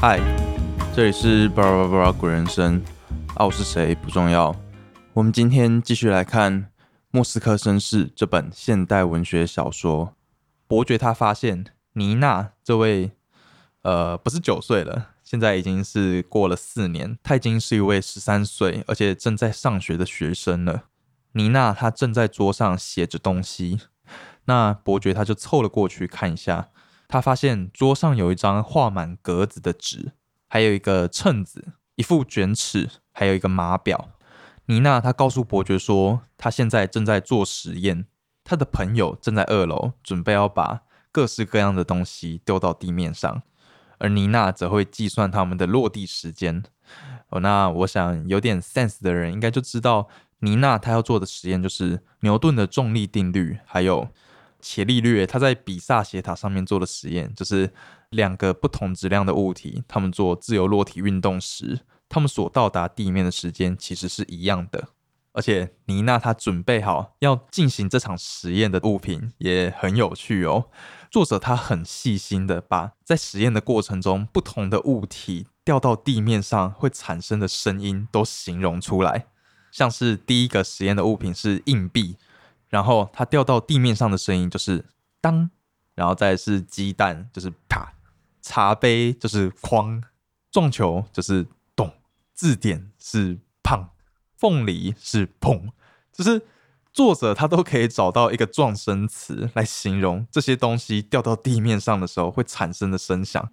嗨，这里是巴拉巴拉鬼人生啊，我是谁不重要。我们今天继续来看《莫斯科绅士》这本现代文学小说。伯爵他发现妮娜这位，呃，不是九岁了，现在已经是过了四年，她已经是一位十三岁而且正在上学的学生了。妮娜她正在桌上写着东西，那伯爵他就凑了过去看一下。他发现桌上有一张画满格子的纸，还有一个秤子、一副卷尺，还有一个码表。妮娜她告诉伯爵说，她现在正在做实验，她的朋友正在二楼准备要把各式各样的东西丢到地面上，而妮娜则会计算他们的落地时间。哦，那我想有点 sense 的人应该就知道，妮娜她要做的实验就是牛顿的重力定律，还有。伽利略他在比萨斜塔上面做的实验，就是两个不同质量的物体，他们做自由落体运动时，他们所到达地面的时间其实是一样的。而且妮娜她准备好要进行这场实验的物品也很有趣哦。作者他很细心的把在实验的过程中不同的物体掉到地面上会产生的声音都形容出来，像是第一个实验的物品是硬币。然后它掉到地面上的声音就是当，然后再是鸡蛋就是啪，茶杯就是哐，撞球就是咚，字典是胖，凤梨是砰，就是作者他都可以找到一个撞声词来形容这些东西掉到地面上的时候会产生的声响。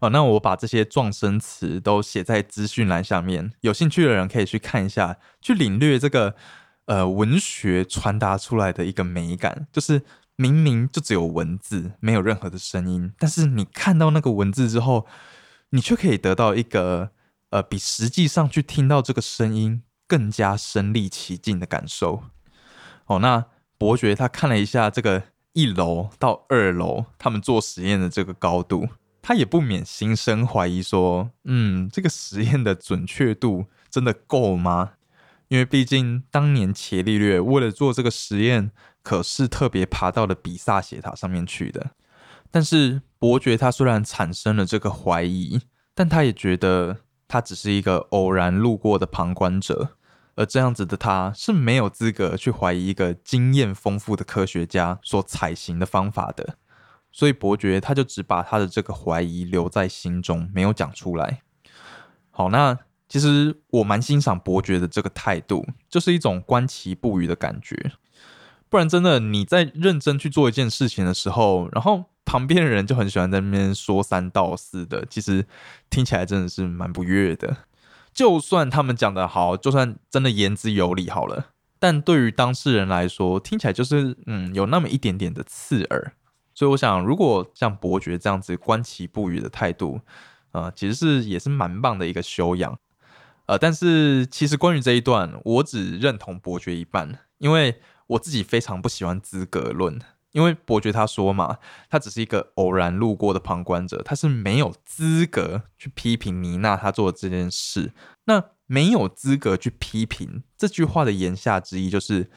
哦，那我把这些撞声词都写在资讯栏下面，有兴趣的人可以去看一下，去领略这个。呃，文学传达出来的一个美感，就是明明就只有文字，没有任何的声音，但是你看到那个文字之后，你却可以得到一个呃，比实际上去听到这个声音更加身临其境的感受。哦，那伯爵他看了一下这个一楼到二楼他们做实验的这个高度，他也不免心生怀疑，说，嗯，这个实验的准确度真的够吗？因为毕竟当年伽利略为了做这个实验，可是特别爬到了比萨斜塔上面去的。但是伯爵他虽然产生了这个怀疑，但他也觉得他只是一个偶然路过的旁观者，而这样子的他是没有资格去怀疑一个经验丰富的科学家所采行的方法的。所以伯爵他就只把他的这个怀疑留在心中，没有讲出来。好，那。其实我蛮欣赏伯爵的这个态度，就是一种观其不语的感觉。不然真的你在认真去做一件事情的时候，然后旁边的人就很喜欢在那边说三道四的，其实听起来真的是蛮不悦的。就算他们讲的好，就算真的言之有理好了，但对于当事人来说，听起来就是嗯有那么一点点的刺耳。所以我想，如果像伯爵这样子观其不语的态度，呃，其实是也是蛮棒的一个修养。呃，但是其实关于这一段，我只认同伯爵一半，因为我自己非常不喜欢资格论。因为伯爵他说嘛，他只是一个偶然路过的旁观者，他是没有资格去批评妮娜他做的这件事。那没有资格去批评这句话的言下之意，就是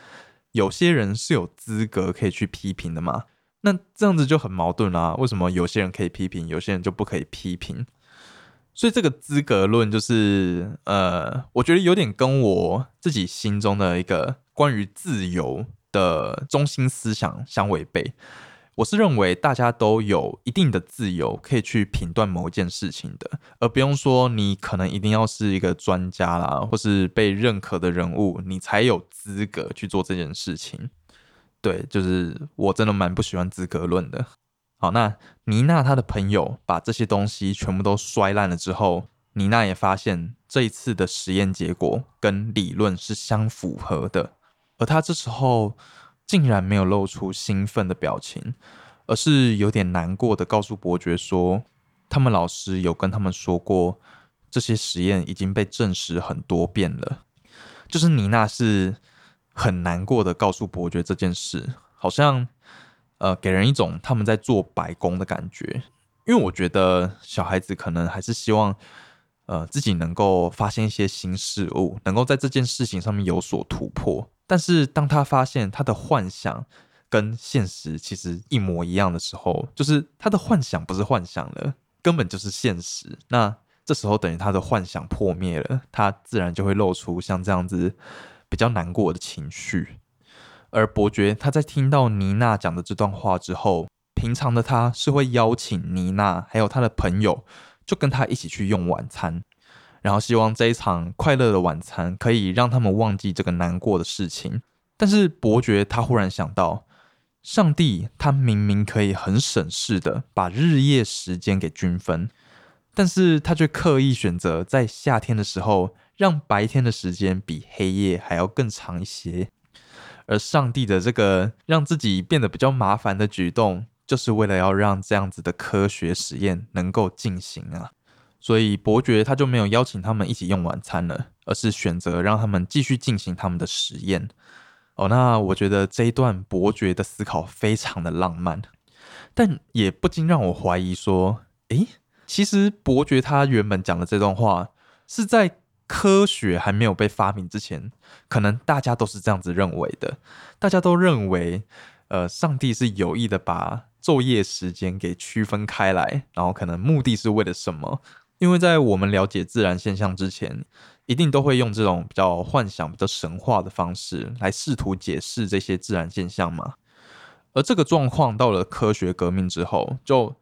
有些人是有资格可以去批评的嘛？那这样子就很矛盾啦。为什么有些人可以批评，有些人就不可以批评？所以这个资格论就是，呃，我觉得有点跟我自己心中的一个关于自由的中心思想相违背。我是认为大家都有一定的自由，可以去评断某一件事情的，而不用说你可能一定要是一个专家啦，或是被认可的人物，你才有资格去做这件事情。对，就是我真的蛮不喜欢资格论的。好，那妮娜她的朋友把这些东西全部都摔烂了之后，妮娜也发现这一次的实验结果跟理论是相符合的，而她这时候竟然没有露出兴奋的表情，而是有点难过的告诉伯爵说，他们老师有跟他们说过，这些实验已经被证实很多遍了。就是妮娜是很难过的告诉伯爵这件事，好像。呃，给人一种他们在做白工的感觉，因为我觉得小孩子可能还是希望，呃，自己能够发现一些新事物，能够在这件事情上面有所突破。但是当他发现他的幻想跟现实其实一模一样的时候，就是他的幻想不是幻想了，根本就是现实。那这时候等于他的幻想破灭了，他自然就会露出像这样子比较难过的情绪。而伯爵他在听到妮娜讲的这段话之后，平常的他是会邀请妮娜还有他的朋友，就跟他一起去用晚餐，然后希望这一场快乐的晚餐可以让他们忘记这个难过的事情。但是伯爵他忽然想到，上帝他明明可以很省事的把日夜时间给均分，但是他却刻意选择在夏天的时候让白天的时间比黑夜还要更长一些。而上帝的这个让自己变得比较麻烦的举动，就是为了要让这样子的科学实验能够进行啊。所以伯爵他就没有邀请他们一起用晚餐了，而是选择让他们继续进行他们的实验。哦，那我觉得这一段伯爵的思考非常的浪漫，但也不禁让我怀疑说，诶，其实伯爵他原本讲的这段话是在。科学还没有被发明之前，可能大家都是这样子认为的。大家都认为，呃，上帝是有意的把昼夜时间给区分开来，然后可能目的是为了什么？因为在我们了解自然现象之前，一定都会用这种比较幻想、比较神话的方式来试图解释这些自然现象嘛。而这个状况到了科学革命之后，就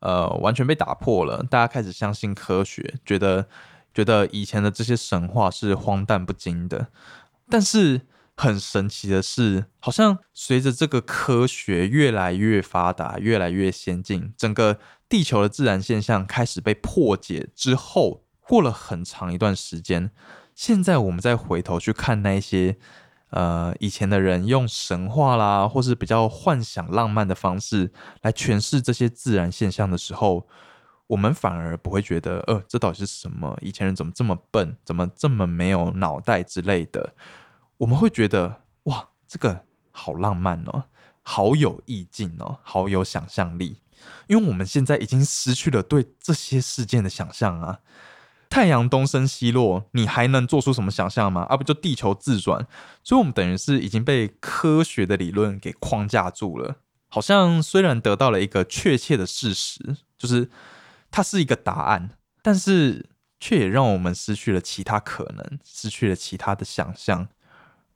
呃完全被打破了。大家开始相信科学，觉得。觉得以前的这些神话是荒诞不经的，但是很神奇的是，好像随着这个科学越来越发达、越来越先进，整个地球的自然现象开始被破解之后，过了很长一段时间，现在我们再回头去看那些呃以前的人用神话啦，或是比较幻想浪漫的方式来诠释这些自然现象的时候。我们反而不会觉得，呃，这到底是什么？以前人怎么这么笨，怎么这么没有脑袋之类的？我们会觉得，哇，这个好浪漫哦，好有意境哦，好有想象力。因为我们现在已经失去了对这些事件的想象啊。太阳东升西落，你还能做出什么想象吗？啊，不就地球自转？所以，我们等于是已经被科学的理论给框架住了。好像虽然得到了一个确切的事实，就是。它是一个答案，但是却也让我们失去了其他可能，失去了其他的想象。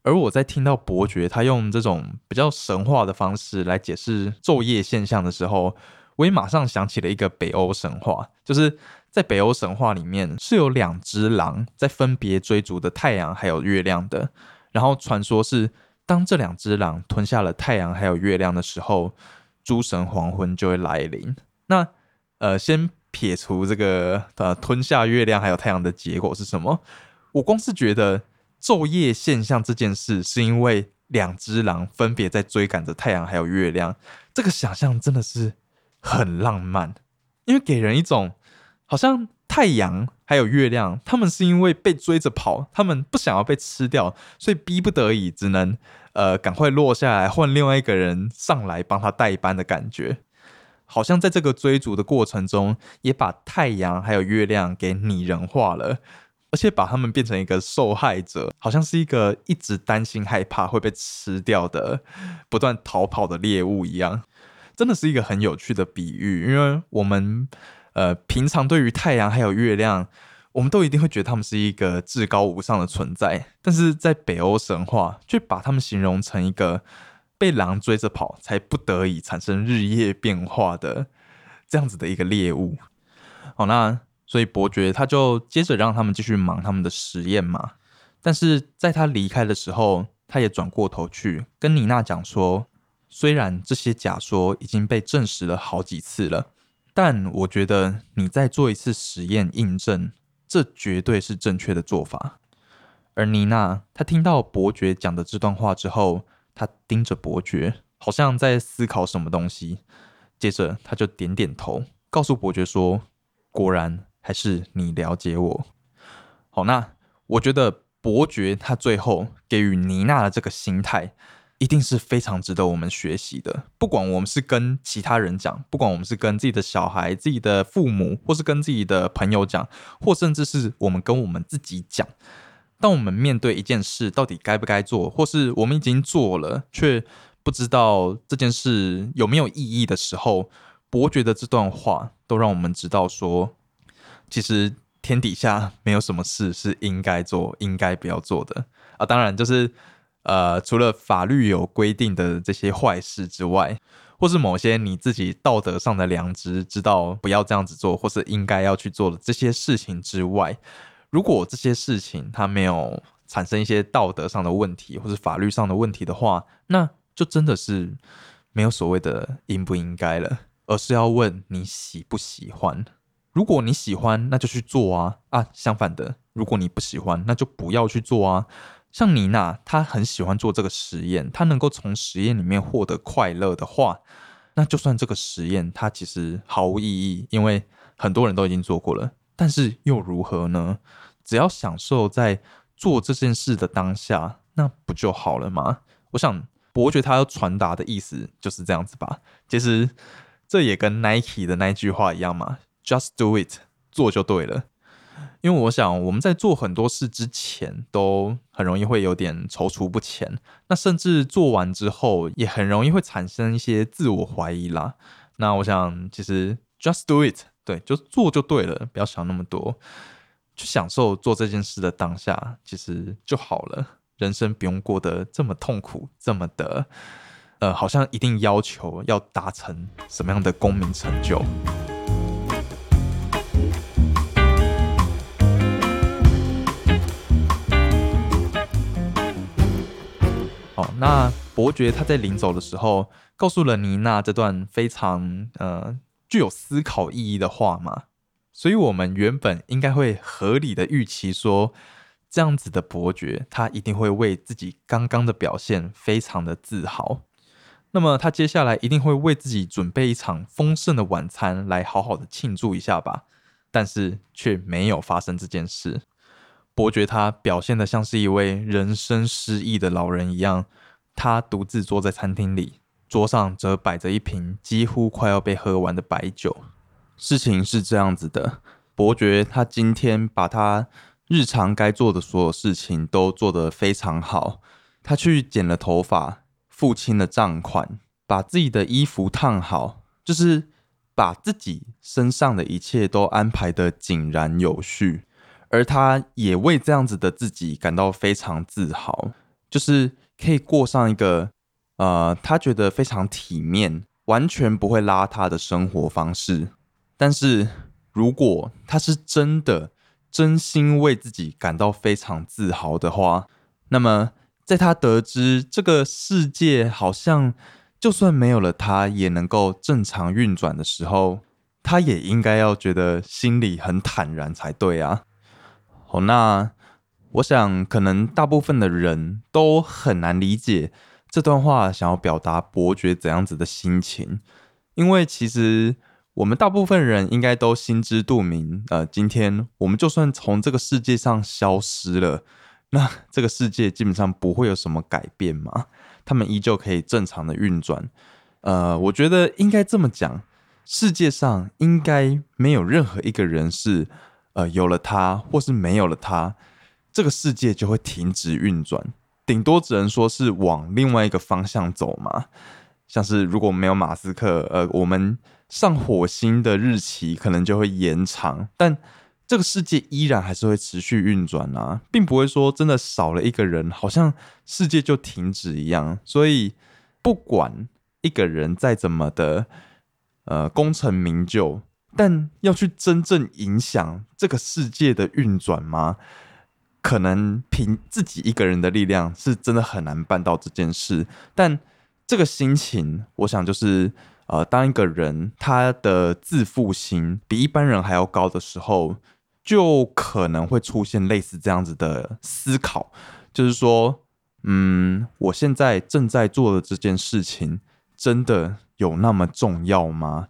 而我在听到伯爵他用这种比较神话的方式来解释昼夜现象的时候，我也马上想起了一个北欧神话，就是在北欧神话里面是有两只狼在分别追逐的太阳还有月亮的。然后传说是当这两只狼吞下了太阳还有月亮的时候，诸神黄昏就会来临。那呃，先。撇除这个呃吞下月亮还有太阳的结果是什么？我光是觉得昼夜现象这件事，是因为两只狼分别在追赶着太阳还有月亮，这个想象真的是很浪漫，因为给人一种好像太阳还有月亮，他们是因为被追着跑，他们不想要被吃掉，所以逼不得已只能呃赶快落下来，换另外一个人上来帮他代班的感觉。好像在这个追逐的过程中，也把太阳还有月亮给拟人化了，而且把他们变成一个受害者，好像是一个一直担心害怕会被吃掉的、不断逃跑的猎物一样。真的是一个很有趣的比喻，因为我们呃平常对于太阳还有月亮，我们都一定会觉得他们是一个至高无上的存在，但是在北欧神话却把他们形容成一个。被狼追着跑，才不得已产生日夜变化的这样子的一个猎物。好，那所以伯爵他就接着让他们继续忙他们的实验嘛。但是在他离开的时候，他也转过头去跟妮娜讲说：虽然这些假说已经被证实了好几次了，但我觉得你再做一次实验印证，这绝对是正确的做法。而妮娜她听到伯爵讲的这段话之后。他盯着伯爵，好像在思考什么东西。接着，他就点点头，告诉伯爵说：“果然还是你了解我。”好，那我觉得伯爵他最后给予妮娜的这个心态，一定是非常值得我们学习的。不管我们是跟其他人讲，不管我们是跟自己的小孩、自己的父母，或是跟自己的朋友讲，或甚至是我们跟我们自己讲。当我们面对一件事到底该不该做，或是我们已经做了却不知道这件事有没有意义的时候，伯爵的这段话都让我们知道说，其实天底下没有什么事是应该做、应该不要做的啊。当然，就是呃，除了法律有规定的这些坏事之外，或是某些你自己道德上的良知知道不要这样子做，或是应该要去做的这些事情之外，如果这些事情它没有产生一些道德上的问题，或是法律上的问题的话，那就真的是没有所谓的应不应该了。而是要问你喜不喜欢。如果你喜欢，那就去做啊啊！相反的，如果你不喜欢，那就不要去做啊。像妮娜，她很喜欢做这个实验，她能够从实验里面获得快乐的话，那就算这个实验它其实毫无意义，因为很多人都已经做过了。但是又如何呢？只要享受在做这件事的当下，那不就好了吗？我想伯爵他要传达的意思就是这样子吧。其实。这也跟 Nike 的那句话一样嘛，Just do it，做就对了。因为我想我们在做很多事之前，都很容易会有点踌躇不前，那甚至做完之后，也很容易会产生一些自我怀疑啦。那我想，其实 Just do it，对，就做就对了，不要想那么多，去享受做这件事的当下，其实就好了。人生不用过得这么痛苦，这么的。呃，好像一定要求要达成什么样的公民成就？好，那伯爵他在临走的时候，告诉了妮娜这段非常呃具有思考意义的话嘛，所以我们原本应该会合理的预期说，这样子的伯爵他一定会为自己刚刚的表现非常的自豪。那么他接下来一定会为自己准备一场丰盛的晚餐，来好好的庆祝一下吧。但是却没有发生这件事。伯爵他表现的像是一位人生失意的老人一样，他独自坐在餐厅里，桌上则摆着一瓶几乎快要被喝完的白酒。事情是这样子的，伯爵他今天把他日常该做的所有事情都做得非常好，他去剪了头发。付清了账款，把自己的衣服烫好，就是把自己身上的一切都安排的井然有序，而他也为这样子的自己感到非常自豪，就是可以过上一个呃，他觉得非常体面、完全不会邋遢的生活方式。但是如果他是真的真心为自己感到非常自豪的话，那么。在他得知这个世界好像就算没有了他也能够正常运转的时候，他也应该要觉得心里很坦然才对啊。好，那我想可能大部分的人都很难理解这段话想要表达伯爵怎样子的心情，因为其实我们大部分人应该都心知肚明，呃，今天我们就算从这个世界上消失了。那这个世界基本上不会有什么改变嘛？他们依旧可以正常的运转。呃，我觉得应该这么讲，世界上应该没有任何一个人是，呃，有了他或是没有了他，这个世界就会停止运转。顶多只能说是往另外一个方向走嘛。像是如果没有马斯克，呃，我们上火星的日期可能就会延长，但。这个世界依然还是会持续运转啊，并不会说真的少了一个人，好像世界就停止一样。所以，不管一个人再怎么的呃功成名就，但要去真正影响这个世界的运转吗？可能凭自己一个人的力量是真的很难办到这件事。但这个心情，我想就是呃，当一个人他的自负心比一般人还要高的时候。就可能会出现类似这样子的思考，就是说，嗯，我现在正在做的这件事情，真的有那么重要吗？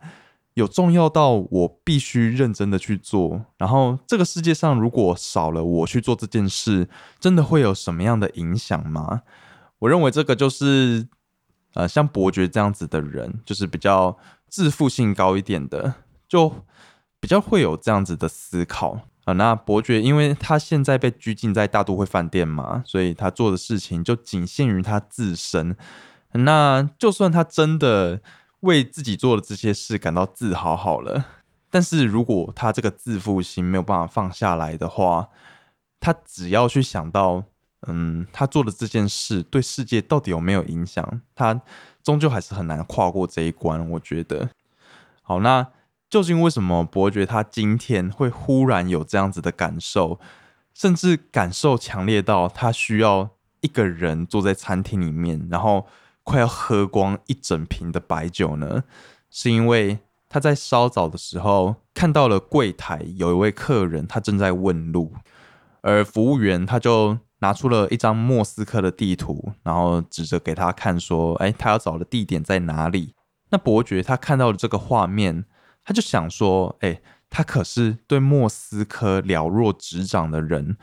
有重要到我必须认真的去做？然后，这个世界上如果少了我去做这件事，真的会有什么样的影响吗？我认为这个就是，呃，像伯爵这样子的人，就是比较自负性高一点的，就。比较会有这样子的思考啊，那伯爵因为他现在被拘禁在大都会饭店嘛，所以他做的事情就仅限于他自身。那就算他真的为自己做的这些事感到自豪好了，但是如果他这个自负心没有办法放下来的话，他只要去想到，嗯，他做的这件事对世界到底有没有影响，他终究还是很难跨过这一关。我觉得，好，那究竟为什么伯爵他今天会忽然有这样子的感受，甚至感受强烈到他需要一个人坐在餐厅里面，然后快要喝光一整瓶的白酒呢？是因为。他在稍早的时候看到了柜台有一位客人，他正在问路，而服务员他就拿出了一张莫斯科的地图，然后指着给他看说：“哎，他要找的地点在哪里？”那伯爵他看到了这个画面，他就想说：“哎，他可是对莫斯科了若指掌的人，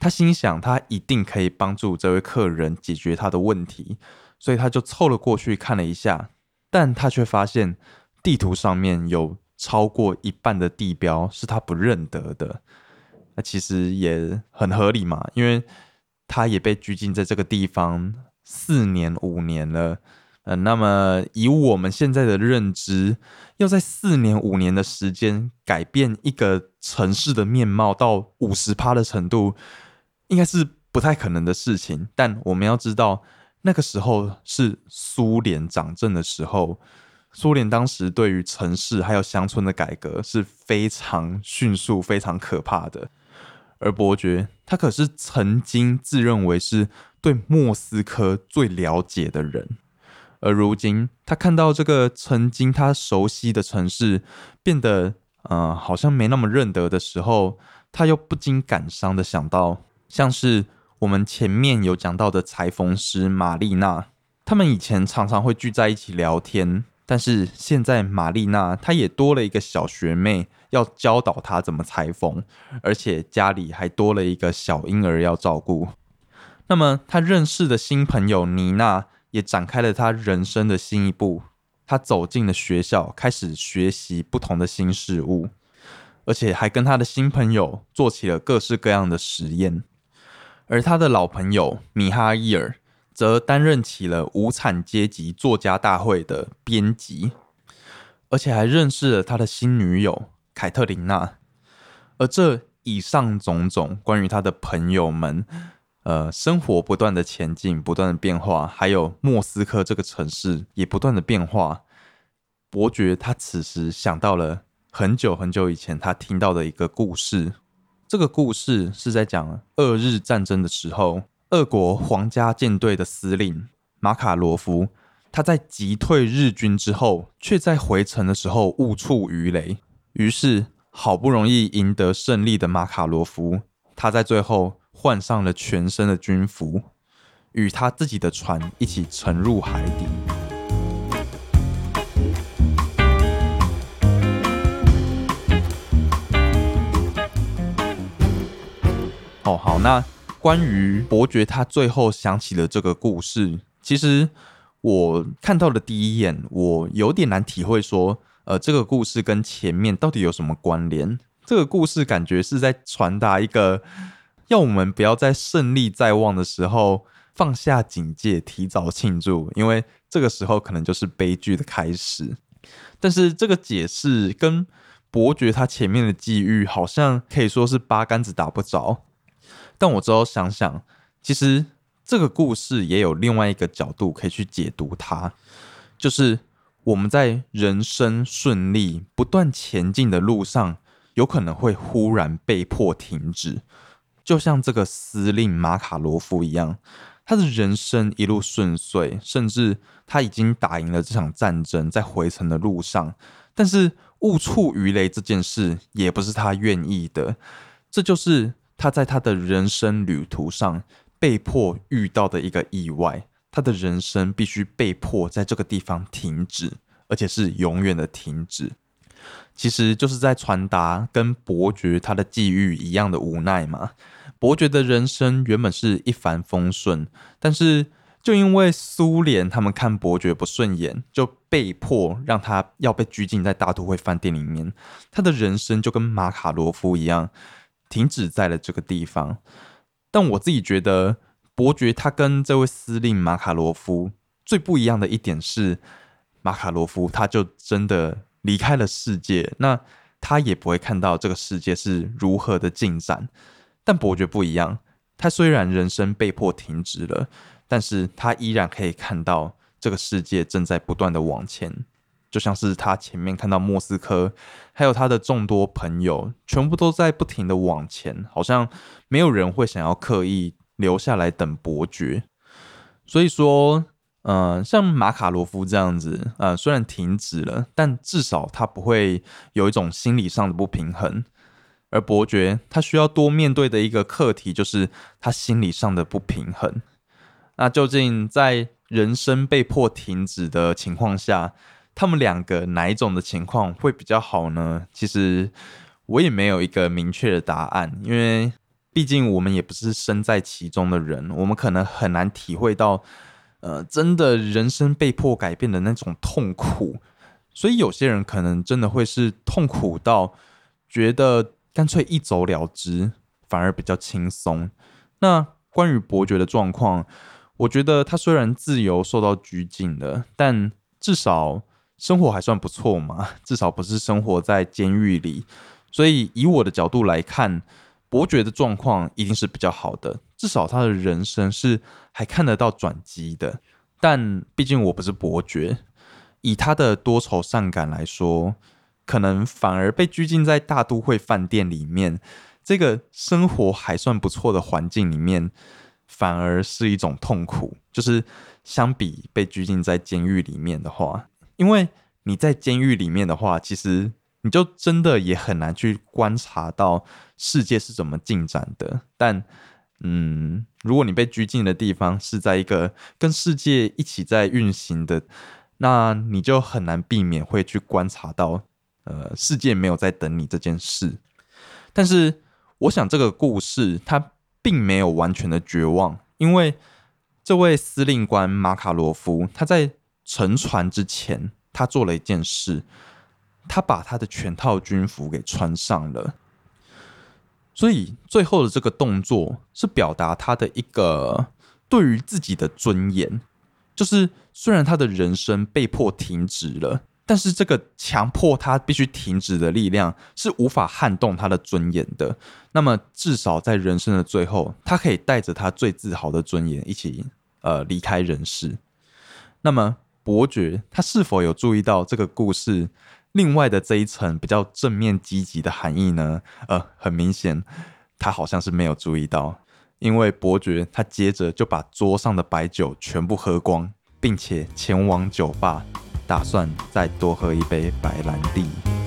他心想他一定可以帮助这位客人解决他的问题，所以他就凑了过去看了一下，但他却发现。”地图上面有超过一半的地标是他不认得的，那其实也很合理嘛，因为他也被拘禁在这个地方四年五年了，呃，那么以我们现在的认知，要在四年五年的时间改变一个城市的面貌到五十趴的程度，应该是不太可能的事情。但我们要知道，那个时候是苏联掌政的时候。苏联当时对于城市还有乡村的改革是非常迅速、非常可怕的。而伯爵他可是曾经自认为是对莫斯科最了解的人，而如今他看到这个曾经他熟悉的城市变得呃好像没那么认得的时候，他又不禁感伤的想到，像是我们前面有讲到的裁缝师玛丽娜，他们以前常常会聚在一起聊天。但是现在，玛丽娜她也多了一个小学妹，要教导她怎么裁缝，而且家里还多了一个小婴儿要照顾。那么，她认识的新朋友妮娜也展开了她人生的新一步。她走进了学校，开始学习不同的新事物，而且还跟她的新朋友做起了各式各样的实验。而他的老朋友米哈伊尔。则担任起了无产阶级作家大会的编辑，而且还认识了他的新女友凯特琳娜。而这以上种种关于他的朋友们，呃，生活不断的前进，不断的变化，还有莫斯科这个城市也不断的变化。伯爵他此时想到了很久很久以前他听到的一个故事，这个故事是在讲二日战争的时候。俄国皇家舰队的司令马卡罗夫，他在击退日军之后，却在回程的时候误触鱼雷。于是，好不容易赢得胜利的马卡罗夫，他在最后换上了全身的军服，与他自己的船一起沉入海底。哦，好，那。关于伯爵，他最后想起了这个故事。其实我看到的第一眼，我有点难体会说，呃，这个故事跟前面到底有什么关联？这个故事感觉是在传达一个，要我们不要在胜利在望的时候放下警戒，提早庆祝，因为这个时候可能就是悲剧的开始。但是这个解释跟伯爵他前面的际遇，好像可以说是八竿子打不着。但我之后想想，其实这个故事也有另外一个角度可以去解读它，就是我们在人生顺利、不断前进的路上，有可能会忽然被迫停止，就像这个司令马卡罗夫一样，他的人生一路顺遂，甚至他已经打赢了这场战争，在回程的路上，但是误触鱼雷这件事也不是他愿意的，这就是。他在他的人生旅途上被迫遇到的一个意外，他的人生必须被迫在这个地方停止，而且是永远的停止。其实就是在传达跟伯爵他的际遇一样的无奈嘛。伯爵的人生原本是一帆风顺，但是就因为苏联他们看伯爵不顺眼，就被迫让他要被拘禁在大都会饭店里面。他的人生就跟马卡罗夫一样。停止在了这个地方，但我自己觉得伯爵他跟这位司令马卡罗夫最不一样的一点是，马卡罗夫他就真的离开了世界。那他也不会看到这个世界是如何的进展。但伯爵不一样，他虽然人生被迫停止了，但是他依然可以看到这个世界正在不断的往前。就像是他前面看到莫斯科，还有他的众多朋友，全部都在不停的往前，好像没有人会想要刻意留下来等伯爵。所以说，嗯，像马卡罗夫这样子，呃，虽然停止了，但至少他不会有一种心理上的不平衡。而伯爵他需要多面对的一个课题，就是他心理上的不平衡。那究竟在人生被迫停止的情况下，他们两个哪一种的情况会比较好呢？其实我也没有一个明确的答案，因为毕竟我们也不是身在其中的人，我们可能很难体会到，呃，真的人生被迫改变的那种痛苦。所以有些人可能真的会是痛苦到觉得干脆一走了之，反而比较轻松。那关于伯爵的状况，我觉得他虽然自由受到拘禁了，但至少。生活还算不错嘛，至少不是生活在监狱里，所以以我的角度来看，伯爵的状况一定是比较好的，至少他的人生是还看得到转机的。但毕竟我不是伯爵，以他的多愁善感来说，可能反而被拘禁在大都会饭店里面，这个生活还算不错的环境里面，反而是一种痛苦。就是相比被拘禁在监狱里面的话。因为你在监狱里面的话，其实你就真的也很难去观察到世界是怎么进展的。但，嗯，如果你被拘禁的地方是在一个跟世界一起在运行的，那你就很难避免会去观察到，呃，世界没有在等你这件事。但是，我想这个故事它并没有完全的绝望，因为这位司令官马卡罗夫他在。沉船之前，他做了一件事，他把他的全套军服给穿上了。所以最后的这个动作是表达他的一个对于自己的尊严，就是虽然他的人生被迫停止了，但是这个强迫他必须停止的力量是无法撼动他的尊严的。那么至少在人生的最后，他可以带着他最自豪的尊严一起呃离开人世。那么。伯爵他是否有注意到这个故事另外的这一层比较正面积极的含义呢？呃，很明显，他好像是没有注意到，因为伯爵他接着就把桌上的白酒全部喝光，并且前往酒吧，打算再多喝一杯白兰地。